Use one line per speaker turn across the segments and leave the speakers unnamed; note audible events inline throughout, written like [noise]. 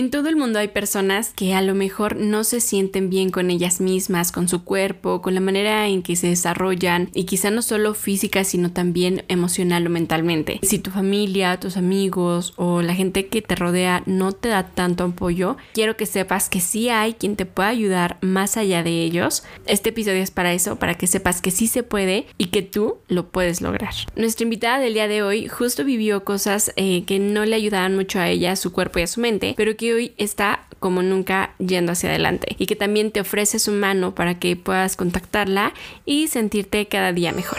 En todo el mundo hay personas que a lo mejor no se sienten bien con ellas mismas, con su cuerpo, con la manera en que se desarrollan y quizá no solo física, sino también emocional o mentalmente. Si tu familia, tus amigos o la gente que te rodea no te da tanto apoyo, quiero que sepas que sí hay quien te pueda ayudar más allá de ellos. Este episodio es para eso, para que sepas que sí se puede y que tú lo puedes lograr. Nuestra invitada del día de hoy justo vivió cosas eh, que no le ayudaban mucho a ella, a su cuerpo y a su mente, pero que hoy está como nunca yendo hacia adelante y que también te ofrece su mano para que puedas contactarla y sentirte cada día mejor.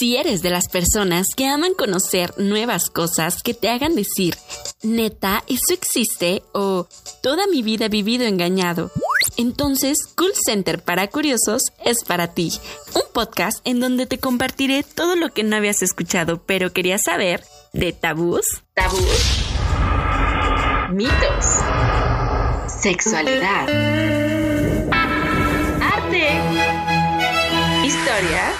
Si eres de las personas que aman conocer nuevas cosas que te hagan decir, neta, eso existe o toda mi vida he vivido engañado, entonces Cool Center para Curiosos es para ti. Un podcast en donde te compartiré todo lo que no habías escuchado pero querías saber de tabús, tabús, mitos, sexualidad, arte, historia,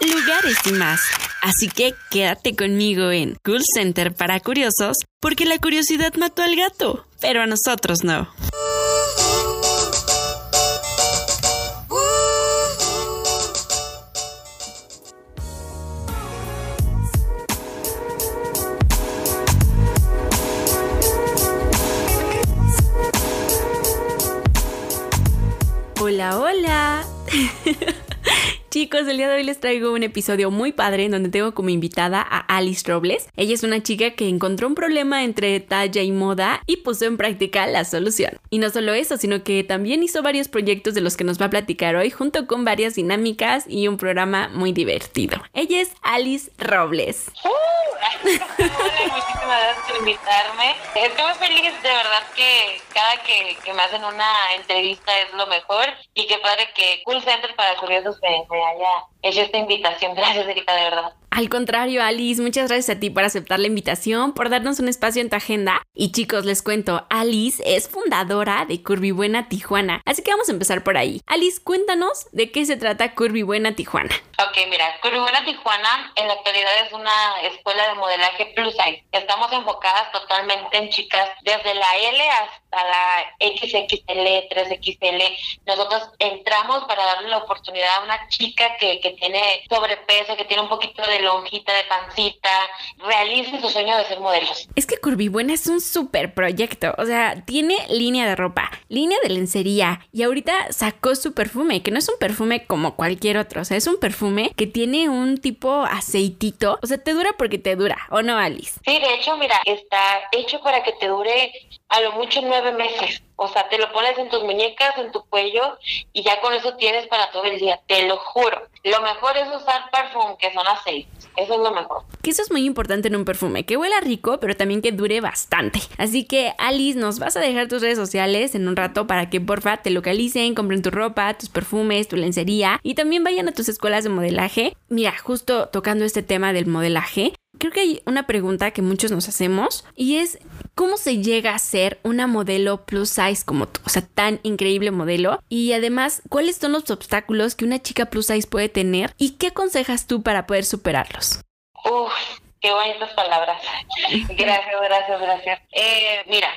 lugares y más. Así que quédate conmigo en Cool Center para Curiosos porque la curiosidad mató al gato, pero a nosotros no. Hola, hola. [laughs] Chicos, el día de hoy les traigo un episodio muy padre en donde tengo como invitada a Alice Robles. Ella es una chica que encontró un problema entre talla y moda y puso en práctica la solución. Y no solo eso, sino que también hizo varios proyectos de los que nos va a platicar hoy junto con varias dinámicas y un programa muy divertido. Ella es Alice Robles.
Hola, muchísimas gracias por invitarme. Estoy muy feliz, de verdad que cada que, me hacen una entrevista es lo mejor y qué padre que Cool Center para curiosos me, me haya hecho esta invitación. [laughs] Gracias, Erika, de verdad.
Al contrario, Alice, muchas gracias a ti por aceptar la invitación, por darnos un espacio en tu agenda. Y chicos, les cuento, Alice es fundadora de Curvy Buena Tijuana. Así que vamos a empezar por ahí. Alice, cuéntanos de qué se trata Curvy Buena Tijuana.
Ok, mira, Curvy Buena Tijuana en la actualidad es una escuela de modelaje plus size. Estamos enfocadas totalmente en chicas desde la L hasta la XXL, 3XL. Nosotros entramos para darle la oportunidad a una chica que, que tiene sobrepeso, que tiene un poquito de lonjita, de pancita, realicen su sueño de ser modelos.
Es que Curvibuena es un súper proyecto, o sea, tiene línea de ropa, línea de lencería y ahorita sacó su perfume, que no es un perfume como cualquier otro, o sea, es un perfume que tiene un tipo aceitito, o sea, te dura porque te dura, ¿o no, Alice?
Sí, de hecho, mira, está hecho para que te dure a lo mucho nueve meses. O sea, te lo pones en tus muñecas, en tu cuello y ya con eso tienes para todo el día, te lo juro. Lo mejor es usar perfume, que son aceites. Eso es lo mejor.
Que eso es muy importante en un perfume, que huela rico, pero también que dure bastante. Así que, Alice, nos vas a dejar tus redes sociales en un rato para que porfa te localicen, compren tu ropa, tus perfumes, tu lencería y también vayan a tus escuelas de modelaje. Mira, justo tocando este tema del modelaje, creo que hay una pregunta que muchos nos hacemos y es cómo se llega a ser una modelo plus size como tú, o sea, tan increíble modelo y además cuáles son los obstáculos que una chica plus size puede tener y qué aconsejas tú para poder superarlos.
Uf, qué bonitas palabras. [laughs] Gracias, gracias, gracias. Eh, mira,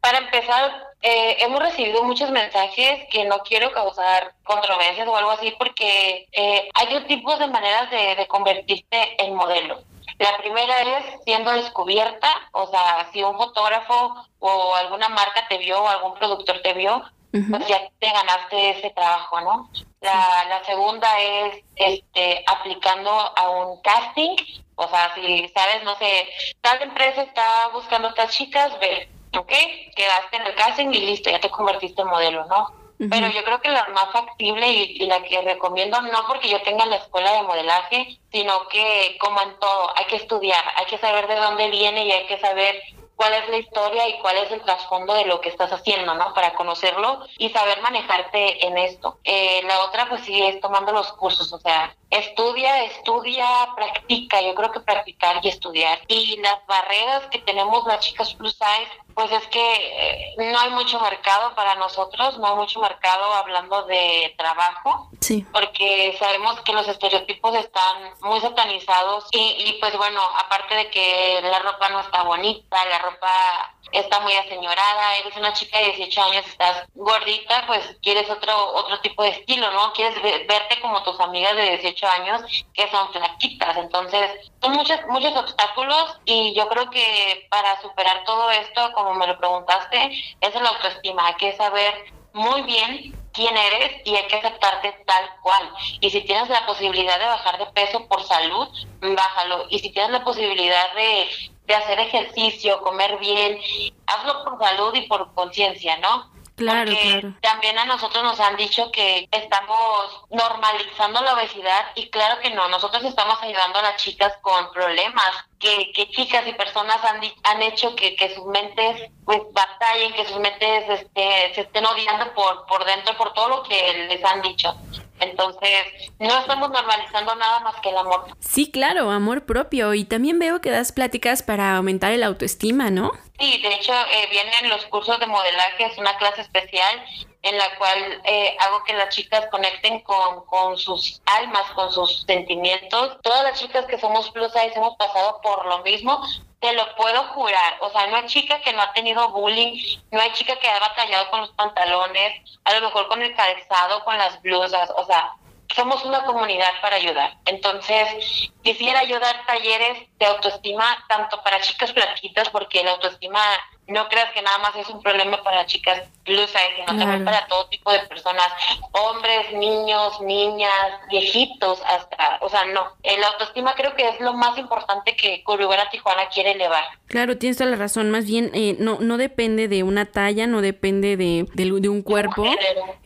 para empezar, eh, hemos recibido muchos mensajes que no quiero causar controversias o algo así porque eh, hay dos tipos de maneras de convertirte en modelo. La primera es siendo descubierta, o sea, si un fotógrafo o alguna marca te vio o algún productor te vio, pues ya te ganaste ese trabajo, ¿no? La, la segunda es este aplicando a un casting, o sea, si sabes, no sé, tal empresa está buscando a estas chicas, ve, ¿ok? Quedaste en el casting y listo, ya te convertiste en modelo, ¿no? Pero yo creo que la más factible y, la que recomiendo, no porque yo tenga la escuela de modelaje, sino que como en todo, hay que estudiar, hay que saber de dónde viene y hay que saber cuál es la historia y cuál es el trasfondo de lo que estás haciendo, ¿no? Para conocerlo y saber manejarte en esto. Eh, la otra, pues sí, es tomando los cursos, o sea, estudia, estudia, practica. Yo creo que practicar y estudiar. Y las barreras que tenemos las chicas plus size, pues es que eh, no hay mucho mercado para nosotros, no hay mucho mercado hablando de trabajo.
Sí.
Porque sabemos que los estereotipos están muy satanizados y, y pues bueno, aparte de que la ropa no está bonita, la ropa está muy aseñorada, eres una chica de 18 años, estás gordita, pues quieres otro otro tipo de estilo, ¿no? Quieres verte como tus amigas de 18 años que son flaquitas. Entonces, son muchos muchos obstáculos y yo creo que para superar todo esto, como me lo preguntaste, es la autoestima, hay que saber muy bien quién eres y hay que aceptarte tal cual. Y si tienes la posibilidad de bajar de peso por salud, bájalo. Y si tienes la posibilidad de de hacer ejercicio, comer bien, hazlo por salud y por conciencia, ¿no?
Claro,
Porque también a nosotros nos han dicho que estamos normalizando la obesidad y claro que no, nosotros estamos ayudando a las chicas con problemas que, que chicas y personas han, han hecho que, que sus mentes pues batallen, que sus mentes este, se estén odiando por, por dentro, por todo lo que les han dicho. Entonces, no estamos normalizando nada más que el amor.
Sí, claro, amor propio. Y también veo que das pláticas para aumentar el autoestima, ¿no?
Sí, de hecho, eh, vienen los cursos de modelaje, es una clase especial en la cual eh, hago que las chicas conecten con, con sus almas, con sus sentimientos. Todas las chicas que somos plus size hemos pasado por lo mismo, te lo puedo jurar. O sea, no hay chica que no ha tenido bullying, no hay chica que ha batallado con los pantalones, a lo mejor con el calzado, con las blusas. O sea, somos una comunidad para ayudar. Entonces, quisiera ayudar talleres de autoestima, tanto para chicas flaquitas, porque la autoestima no creas que nada más es un problema para chicas plus sino también para todo tipo de personas, hombres, niños, niñas, viejitos, hasta, o sea, no. La autoestima creo que es lo más importante que Corubera Tijuana quiere elevar.
Claro, tienes toda la razón. Más bien, eh, no, no depende de una talla, no depende de, de, un cuerpo.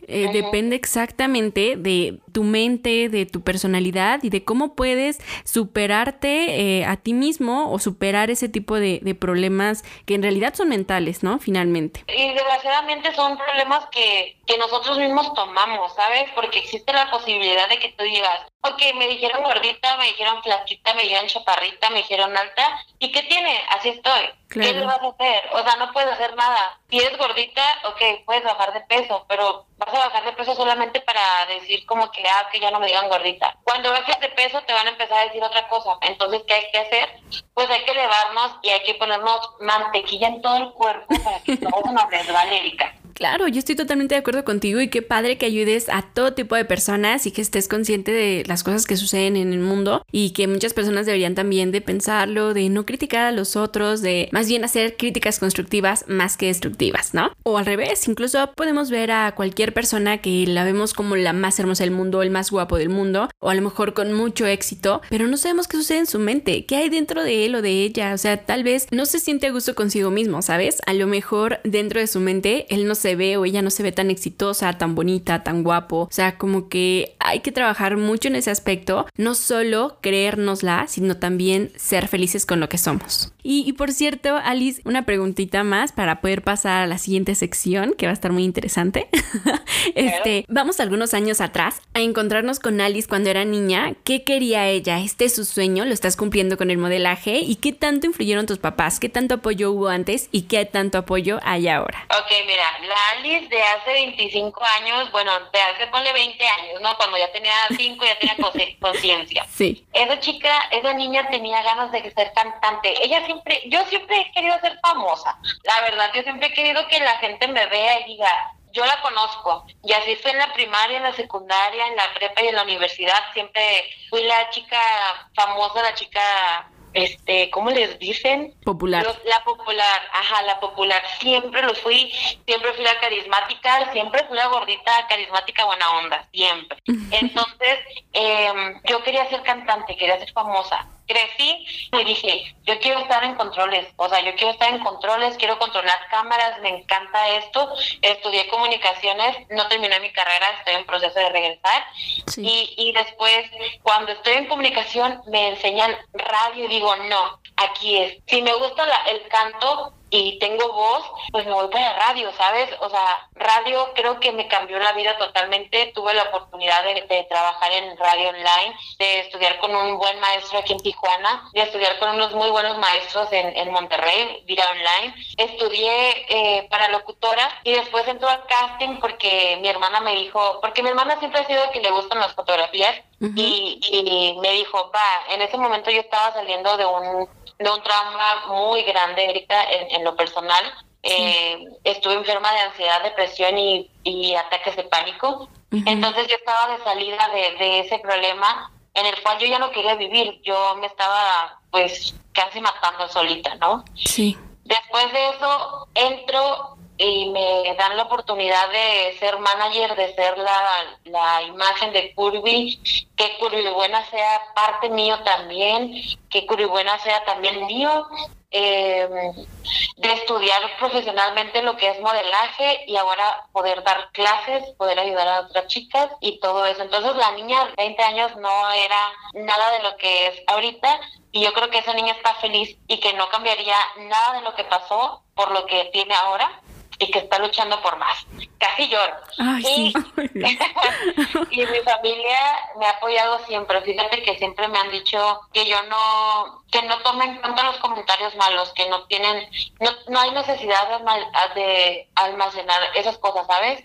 Eh, depende exactamente de tu mente, de tu personalidad y de cómo puedes superarte eh, a ti mismo o superar ese tipo de, de problemas que en realidad son mentales, ¿no? Finalmente.
Y desgraciadamente son problemas que, que nosotros mismos tomamos, ¿sabes? Porque existe la posibilidad de que tú digas, ok, me dijeron gordita, me dijeron flaquita, me dijeron chaparrita, me dijeron alta, ¿y qué tiene? Así estoy. ¿Qué le vas a hacer? O sea, no puedes hacer nada. Si eres gordita, ok, puedes bajar de peso, pero vas a bajar de peso solamente para decir como que, ah, que ya no me digan gordita. Cuando bajes de peso te van a empezar a decir otra cosa. Entonces, ¿qué hay que hacer? Pues hay que elevarnos y hay que ponernos mantequilla en todo el cuerpo para que [laughs] todo nos resbale, Erika.
Claro, yo estoy totalmente de acuerdo contigo y qué padre que ayudes a todo tipo de personas y que estés consciente de las cosas que suceden en el mundo y que muchas personas deberían también de pensarlo, de no criticar a los otros, de más bien hacer críticas constructivas más que destructivas, ¿no? O al revés, incluso podemos ver a cualquier persona que la vemos como la más hermosa del mundo, el más guapo del mundo, o a lo mejor con mucho éxito, pero no sabemos qué sucede en su mente, qué hay dentro de él o de ella, o sea, tal vez no se siente a gusto consigo mismo, ¿sabes? A lo mejor dentro de su mente él no se ve o ella no se ve tan exitosa, tan bonita, tan guapo. O sea, como que hay que trabajar mucho en ese aspecto, no solo creérnosla, sino también ser felices con lo que somos. Y, por cierto, Alice, una preguntita más para poder pasar a la siguiente sección, que va a estar muy interesante. [laughs] este, vamos algunos años atrás a encontrarnos con Alice cuando era niña. ¿Qué quería ella? ¿Este es su sueño? ¿Lo estás cumpliendo con el modelaje? ¿Y qué tanto influyeron tus papás? ¿Qué tanto apoyo hubo antes y qué tanto apoyo hay ahora?
Ok, mira, la Alice de hace 25 años, bueno, de hace ponle 20 años, ¿no? Cuando ya tenía 5 ya tenía [laughs] conciencia.
Sí.
Esa chica, esa niña tenía ganas de ser cantante. Ella siempre, yo siempre he querido ser famosa. La verdad, yo siempre he querido que la gente me vea y diga, yo la conozco. Y así fue en la primaria, en la secundaria, en la prepa y en la universidad. Siempre fui la chica famosa, la chica este, ¿cómo les dicen?
Popular.
la popular, ajá, la popular. Siempre lo fui, siempre fui la carismática, siempre fui la gordita, carismática, buena onda, siempre. [laughs] Entonces, eh, yo quería ser cantante, quería ser famosa crecí y dije, yo quiero estar en controles, o sea, yo quiero estar en controles, quiero controlar cámaras, me encanta esto. Estudié comunicaciones, no terminé mi carrera, estoy en proceso de regresar. Y, y después, cuando estoy en comunicación, me enseñan radio y digo, no, aquí es. Si me gusta el canto, y tengo voz, pues me voy para radio, ¿sabes? O sea, radio creo que me cambió la vida totalmente. Tuve la oportunidad de, trabajar en radio online, de estudiar con un buen maestro aquí en Tijuana, de estudiar con unos muy buenos maestros en, en Monterrey, vida online. Estudié eh, para locutora y después entró al casting porque mi hermana me dijo, porque mi hermana siempre ha sido que le gustan las fotografías y, y me dijo, va, en ese momento yo estaba saliendo de un de un trauma muy grande, Erika, en, lo personal. Eh, estuve enferma de ansiedad, depresión y, ataques de pánico. Entonces yo estaba de salida de, de, ese problema en el cual yo ya no quería vivir. Yo me estaba pues casi matando solita, ¿no?
Sí.
Después de eso entro y me dan la oportunidad de ser manager, de ser la, la imagen de Curvy, que Curvy Buena sea parte mío también, que Curvy Buena sea también mío, eh, de estudiar profesionalmente lo que es modelaje y ahora poder dar clases, poder ayudar a otras chicas y todo eso. Entonces la niña de 20 años no era nada de lo que es ahorita y yo creo que esa niña está feliz y que no cambiaría nada de lo que pasó por lo que tiene ahora y que está luchando por más. Casi lloro. y, [laughs] [laughs] y mi familia me ha apoyado siempre. Fíjate que siempre me han dicho que yo no, que no tomen en cuenta los comentarios malos, que no tienen, no, no hay necesidad de, almacenar esas cosas, ¿sabes?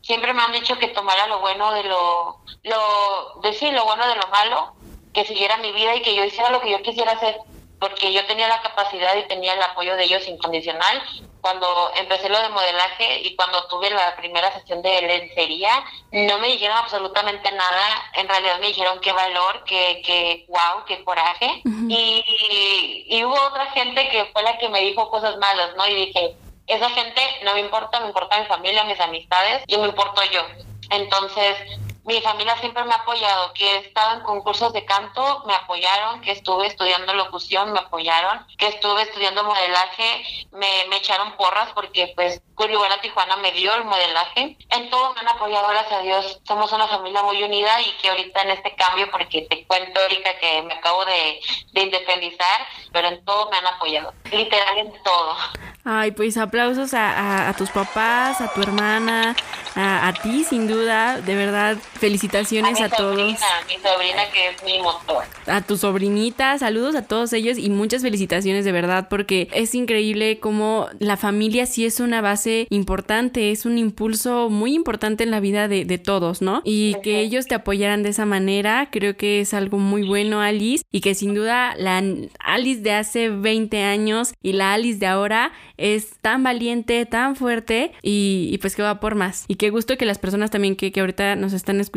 siempre me han dicho que tomara lo bueno de lo, lo, decir lo bueno de lo malo, que siguiera mi vida y que yo hiciera lo que yo quisiera hacer porque yo tenía la capacidad y tenía el apoyo de ellos incondicional cuando empecé lo de modelaje y cuando tuve la primera sesión de lencería, no me dijeron absolutamente nada. En realidad me dijeron qué valor, qué, qué wow, qué coraje. y, y hubo otra gente que fue la que me dijo cosas malas, ¿no? Y dije, esa gente no me importa, me importa mi familia, mis amistades, y me importo yo. Entonces, mi familia siempre me ha apoyado, que he estado en concursos de canto, me apoyaron, que estuve estudiando locución, me apoyaron, que estuve estudiando modelaje, me, me echaron porras porque pues Curibuena Tijuana me dio el modelaje. En todo me han apoyado, gracias a Dios. Somos una familia muy unida y que ahorita en este cambio, porque te cuento, Erika, que me acabo de, de independizar, pero en todo me han apoyado, literal en todo.
Ay, pues aplausos a, a, tus papás, a tu hermana, a, a, ti sin duda, de verdad, felicitaciones a, todos.
mi sobrina que es mi motor.
A tu sobrinita, saludos a todos ellos y muchas felicitaciones de verdad, porque es increíble cómo la familia sí es una base importante, es un impulso muy importante en la vida de, de todos, ¿no? Y que ellos te apoyaran de esa manera, creo que es algo muy bueno, Alice, y que sin duda la Alice de hace 20 años y la Alice de ahora es tan valiente, tan fuerte y, pues que va por más. Y qué gusto que las personas también que, que ahorita nos están escuchando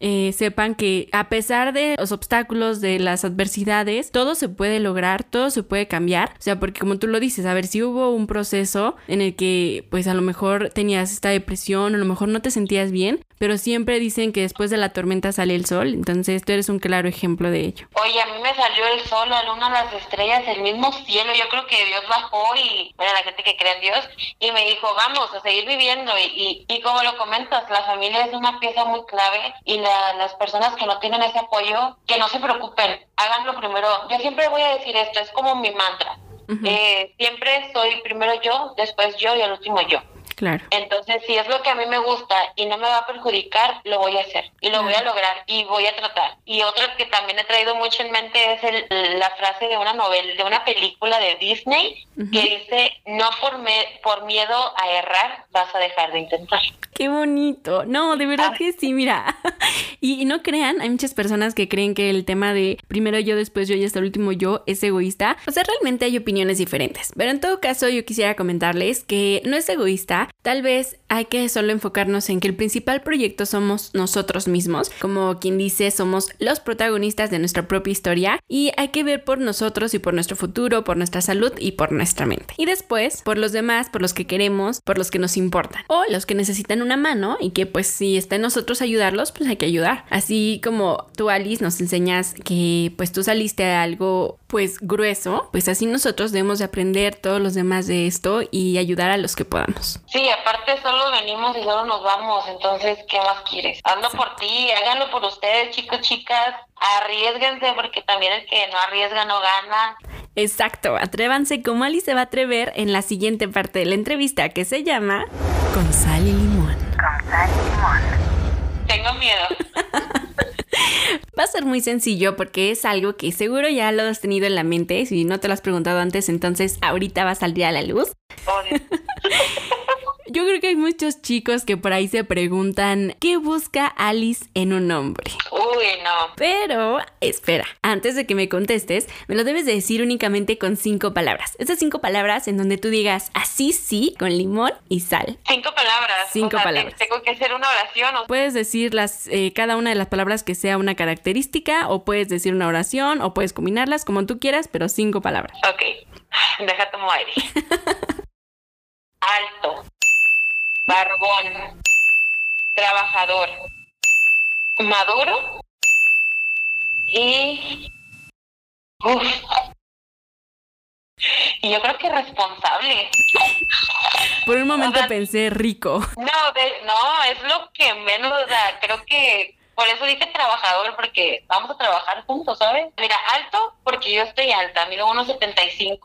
eh, sepan que a pesar de los obstáculos, de las adversidades, todo se puede lograr, todo se puede cambiar. O sea, porque como tú lo dices, a ver si hubo un proceso en el que pues a lo mejor tenías esta depresión, a lo mejor no te sentías bien, pero siempre dicen que después de la tormenta sale el sol, entonces tú eres un claro ejemplo de ello.
Oye, a mí me salió el sol, la luna, las estrellas, el mismo cielo, yo creo que Dios bajó y, bueno, la gente que cree en Dios, y me dijo, vamos a seguir viviendo, y, y, como lo comentas, la familia es una pieza muy clave, y las personas que no tienen ese apoyo, que no se preocupen, háganlo primero. Yo siempre voy a decir esto, es como mi mantra. eh, siempre soy primero yo, después yo y al último yo.
Claro.
Entonces, si es lo que a mí me gusta y no me va a perjudicar, lo voy a hacer y lo voy a lograr y voy a tratar. Y otra que también he traído mucho en mente es la frase de una novela, de una película de Disney que dice, no por, me, por miedo a errar vas a dejar de intentar.
Qué bonito. No, de verdad que sí, mira. [laughs] y, no crean, hay muchas personas que creen que el tema de primero yo, después yo y hasta el último yo es egoísta. O sea, realmente hay opiniones diferentes. Pero en todo caso, yo quisiera comentarles que no es egoísta, Tal vez hay que solo enfocarnos en que el principal proyecto somos nosotros mismos, como quien dice, somos los protagonistas de nuestra propia historia y hay que ver por nosotros y por nuestro futuro, por nuestra salud y por nuestra mente. Y después, por los demás, por los que queremos, por los que nos importan o los que necesitan una mano y que pues si está en nosotros ayudarlos, pues hay que ayudar. Así como tú Alice nos enseñas que pues tú saliste a algo pues grueso, pues así nosotros debemos de aprender todos los demás de esto y ayudar a los que podamos.
Sí, aparte solo venimos y solo nos vamos, entonces, ¿qué más quieres? Hazlo por ti, háganlo por ustedes, chicos, chicas, arriesguense porque también el que no arriesga no gana.
Exacto, atrévanse como Ali se va a atrever en la siguiente parte de la entrevista que se llama Con sal y limón. Con sal y limón.
Tengo miedo. [laughs]
Va a ser muy sencillo porque es algo que seguro ya lo has tenido en la mente. Si no te lo has preguntado antes, entonces ahorita va a salir a la luz. [laughs] Yo creo que hay muchos chicos que por ahí se preguntan qué busca Alice en un hombre.
Uy, no.
Pero, espera, antes de que me contestes, me lo debes de decir únicamente con cinco palabras. Esas cinco palabras en donde tú digas así sí, con limón y sal.
Cinco palabras.
Cinco palabras.
Tengo que hacer una oración.
Puedes decir las, eh, cada una de las palabras que sea una característica, o puedes decir una oración, o puedes combinarlas como tú quieras, pero cinco palabras.
Ok, deja tomar aire. [laughs] Alto barbón, trabajador, maduro y... Uf. Y yo creo que responsable.
Por un momento pensé rico.
No, no, es lo que menos, da. creo que por eso dije trabajador, porque vamos a trabajar juntos, ¿sabes? Mira, alto, porque yo estoy alta, mido 1,75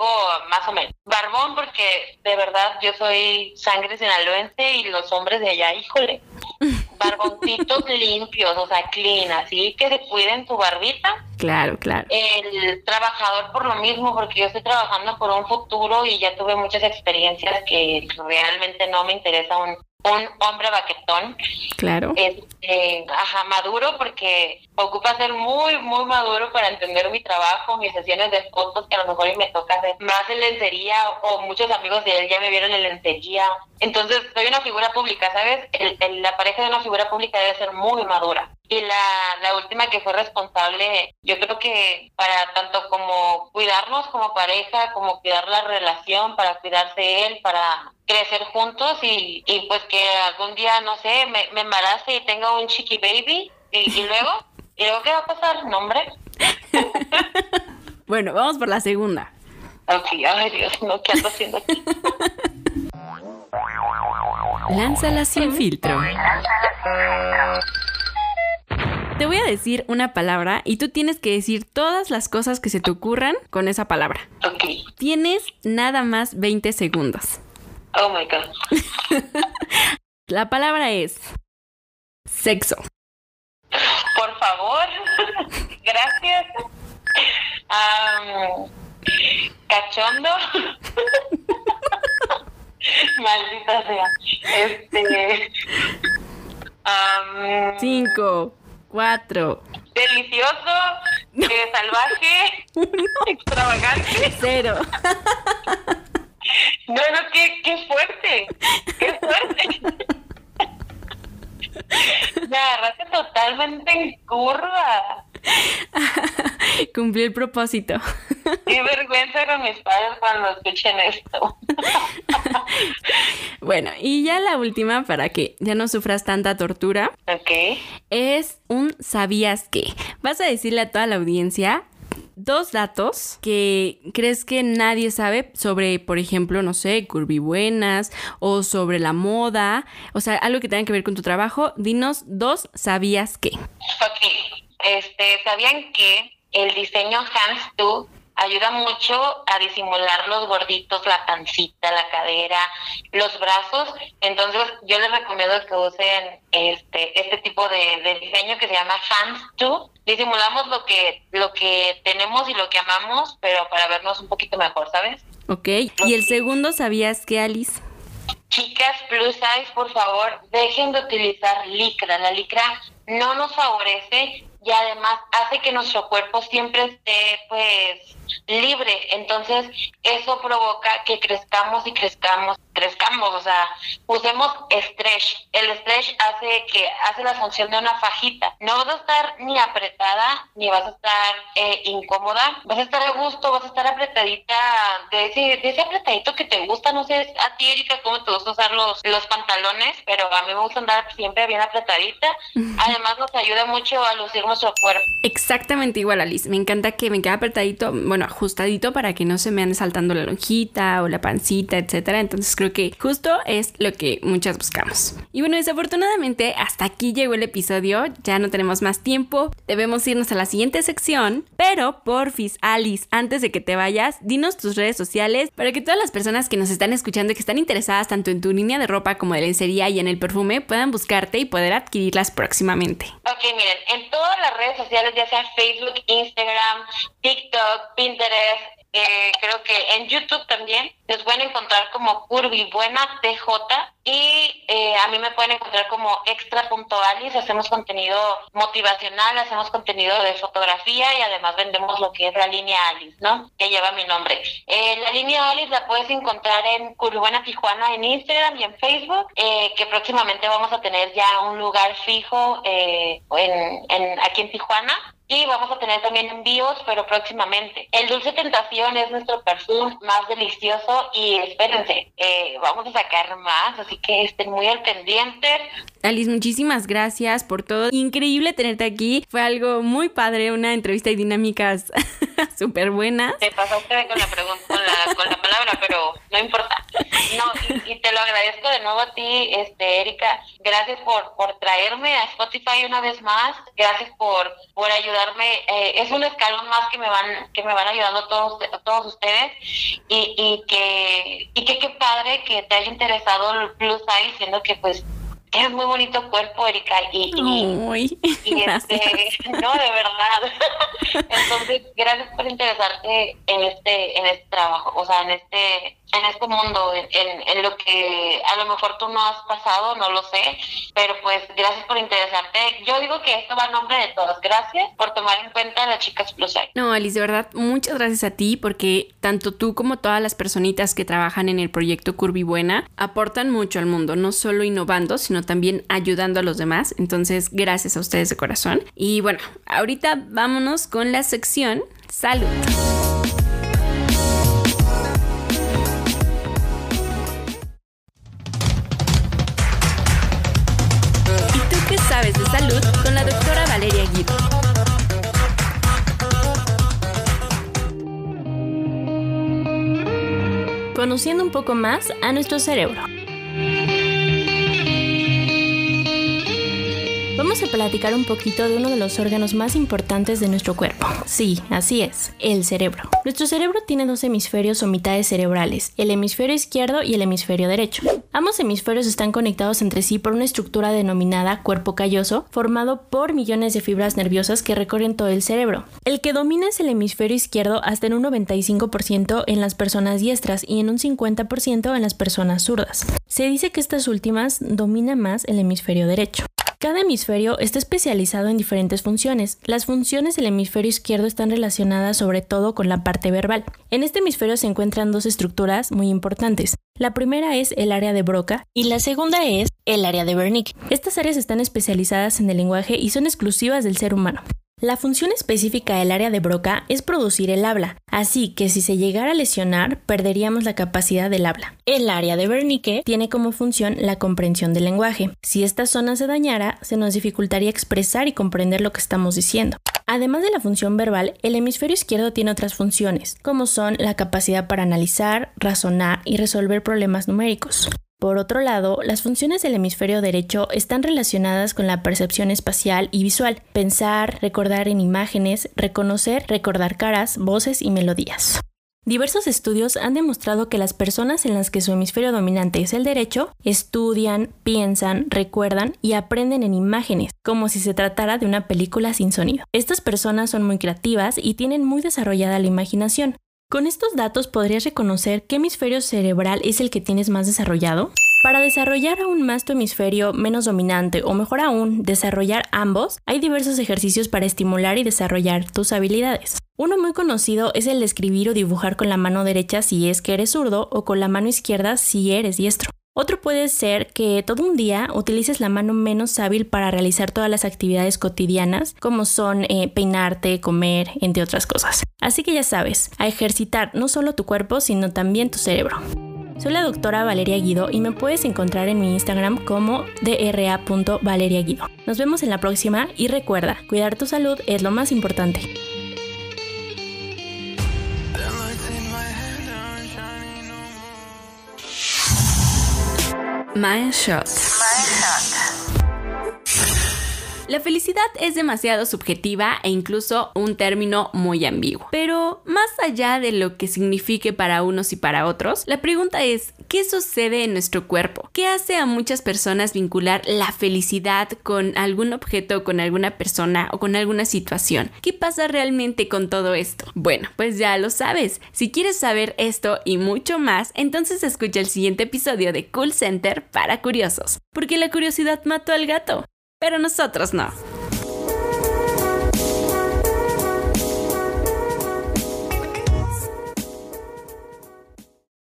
más o menos. Barbón, porque de verdad yo soy sangre sinaloense y los hombres de allá, híjole. [laughs] Barboncitos limpios, o sea, clean, así que se cuiden tu barbita.
Claro, claro.
El trabajador por lo mismo, porque yo estoy trabajando por un futuro y ya tuve muchas experiencias que realmente no me interesa un un hombre baquetón.
Claro.
Este, ajá, maduro porque ocupa ser muy, muy maduro para entender mi trabajo, mis sesiones de fotos, que a lo mejor me toca hacer más en lencería o muchos amigos de él ya me vieron en lencería. Entonces, soy una figura pública, ¿sabes? El, la pareja de una figura pública debe ser muy madura. Y la, la última que fue responsable, yo creo que para tanto como cuidarnos como pareja, como cuidar la relación, para cuidarse él, para crecer juntos y, y pues que algún día, no sé, me, me embarace y tenga un chiqui baby y, luego, ¿y luego qué va a pasar? ¿Nombre? [laughs]
bueno, vamos por la segunda.
Ok, ay Dios, no, ¿qué ando haciendo aquí?
Lánzala sin filtro. Te voy a decir una palabra y tú tienes que decir todas las cosas que se te ocurran con esa palabra.
Ok.
Tienes nada más 20 segundos.
Oh my God. [laughs]
La palabra es sexo.
Por favor. [laughs] Gracias. cachondo. [laughs] Maldita sea. Este.
Cinco, cuatro.
Delicioso, eh, salvaje, [laughs] extravagante.
Cero.
No, no, qué, qué fuerte. Qué fuerte. [laughs] Me agarraste totalmente en curva. [laughs]
Cumplí el propósito.
Qué vergüenza con mis padres cuando escuchen esto. [laughs]
bueno, y ya la última para que ya no sufras tanta tortura.
Ok.
Es un sabías qué. Vas a decirle a toda la audiencia dos datos que crees que nadie sabe sobre, por ejemplo, no sé, curvibuenas o sobre la moda, o sea, algo que tenga que ver con tu trabajo. Dinos dos, ¿sabías qué?
Ok, este, ¿sabían que el diseño Hands To ayuda mucho a disimular los gorditos, la pancita, la cadera, los brazos. Entonces yo les recomiendo que usen este este tipo de, diseño que se llama Hands To. Disimulamos lo que lo que tenemos y lo que amamos, pero para vernos un poquito mejor, ¿sabes?
Ok. Y el segundo, ¿sabías que Alice?
Chicas plus size, por favor, dejen de utilizar licra. La licra no nos favorece y además hace que nuestro cuerpo siempre esté pues libre. Entonces, eso provoca que crezcamos y crezcamos, crezcamos, o sea, usemos stretch. El stretch hace que hace la función de una fajita. No vas a estar ni apretada ni vas a estar eh, incómoda, vas a estar a gusto, vas a estar apretadita de ese, de ese apretadito que te gusta, no sé, a ti Erika cómo te gusta usar los, los pantalones, pero a mí me gusta andar siempre bien apretadita. Además nos ayuda mucho a lucir nuestro cuerpo.
Exactamente igual, Alice. Me encanta que me quede apretadito, bueno, ajustadito para que no se me ande saltando la lonjita o la pancita, etcétera. Entonces creo que justo es lo que muchas buscamos. Y bueno, desafortunadamente hasta aquí llegó el episodio. Ya no tenemos más tiempo. Debemos irnos a la siguiente sección. Pero porfis, Alice, antes de que te vayas, dinos tus redes sociales para que todas las personas que nos están escuchando y que están interesadas tanto en tu línea de ropa como de lencería y en el perfume puedan buscarte y poder adquirirlas próximamente.
Ok, miren, en todas las redes sociales, ya sea Facebook, Instagram, TikTok, Pinterest, eh, creo que en YouTube también nos pueden encontrar como Curvy Buena TJ y eh, a mí me pueden encontrar como extra.alice. Hacemos contenido motivacional, hacemos contenido de fotografía y además vendemos lo que es la línea Alice, ¿no? Que lleva mi nombre. Eh, la línea Alice la puedes encontrar en Curvy Buena Tijuana en Instagram y en Facebook, que próximamente vamos a tener ya un lugar fijo en, en, aquí en Tijuana y vamos a tener también envíos, pero próximamente. El Dulce Tentación es nuestro perfume más delicioso y espérense, eh, vamos a sacar más, así que estén muy al pendiente.
Alice, muchísimas gracias por todo. Increíble tenerte aquí. Fue algo muy padre, una entrevista y dinámicas [laughs] [laughs] súper buenas.
Te pasaste con la, con la, con la palabra, pero no importa. No, y, te lo agradezco de nuevo a ti, este, Erika. Gracias por, por traerme a Spotify una vez más. Gracias por, por ayudarme. Eh, es un escalón más que me van, que me van ayudando todos, todos ustedes. Y, y que, y que qué padre que te haya interesado el plus size, siendo que pues es muy bonito cuerpo, Erika, y, y, [laughs] este, [laughs] no, de verdad. [laughs] Entonces, gracias por interesarte en este, en este trabajo, o sea, en este, en este mundo, en, en, lo que a lo mejor tú no has pasado, no lo sé, pero pues gracias por interesarte. Yo digo que esto va a nombre de todos. Gracias por tomar en cuenta a las chicas plus size.
No, Alice, de verdad, muchas gracias a ti porque tanto tú como todas las personitas que trabajan en el proyecto Curvy Buena aportan mucho al mundo, no solo innovando, sino también ayudando a los demás. Entonces, gracias a ustedes de corazón. Y bueno, ahorita vámonos con la sección Salud. Conociendo un poco más a nuestro cerebro. Vamos a platicar un poquito de uno de los órganos más importantes de nuestro cuerpo. Sí, así es, el cerebro. Nuestro cerebro tiene dos hemisferios o mitades cerebrales, el hemisferio izquierdo y el hemisferio derecho. Ambos hemisferios están conectados entre sí por una estructura denominada cuerpo calloso, formado por millones de fibras nerviosas que recorren todo el cerebro. El que domina es el hemisferio izquierdo hasta en un 95% en las personas diestras y en un 50% en las personas zurdas. Se dice que estas últimas dominan más el hemisferio derecho. Cada hemisferio está especializado en diferentes funciones. Las funciones del hemisferio izquierdo están relacionadas sobre todo con la parte verbal. En este hemisferio se encuentran dos estructuras muy importantes. La primera es el área de Broca y la segunda es el área de Wernicke. Estas áreas están especializadas en el lenguaje y son exclusivas del ser humano. La función específica del área de Broca es producir el habla, así que si se llegara a lesionar, perderíamos la capacidad del habla. El área de Wernicke tiene como función la comprensión del lenguaje. Si esta zona se dañara, se nos dificultaría expresar y comprender lo que estamos diciendo. Además de la función verbal, el hemisferio izquierdo tiene otras funciones, como son la capacidad para analizar, razonar y resolver problemas numéricos. Por otro lado, las funciones del hemisferio derecho están relacionadas con la percepción espacial y visual, pensar, recordar en imágenes, reconocer, recordar caras, voces y melodías. Diversos estudios han demostrado que las personas en las que su hemisferio dominante es el derecho estudian, piensan, recuerdan y aprenden en imágenes, como si se tratara de una película sin sonido. Estas personas son muy creativas y tienen muy desarrollada la imaginación, con estos datos podrías reconocer qué hemisferio cerebral es el que tienes más desarrollado. Para desarrollar aún más tu hemisferio menos dominante o mejor aún, desarrollar ambos, hay diversos ejercicios para estimular y desarrollar tus habilidades. Uno muy conocido es el de escribir o dibujar con la mano derecha si es que eres zurdo o con la mano izquierda si eres diestro. Otro puede ser que todo un día utilices la mano menos hábil para realizar todas las actividades cotidianas, como son eh, peinarte, comer, entre otras cosas. Así que ya sabes, a ejercitar no solo tu cuerpo, sino también tu cerebro. Soy la doctora Valeria Guido y me puedes encontrar en mi Instagram como dra.valeriaguido. Nos vemos en la próxima y recuerda, cuidar tu salud es lo más importante.
Mile Shots. La felicidad es demasiado subjetiva e incluso un término muy ambiguo. Pero más allá de lo que signifique para unos y para otros, la pregunta es, ¿qué sucede en nuestro cuerpo? ¿Qué hace a muchas personas vincular la felicidad con algún objeto, con alguna persona o con alguna situación? ¿Qué pasa realmente con todo esto? Bueno, pues ya lo sabes. Si quieres saber esto y mucho más, entonces escucha el siguiente episodio de Cool Center para curiosos. Porque la curiosidad mató al gato pero nosotros no.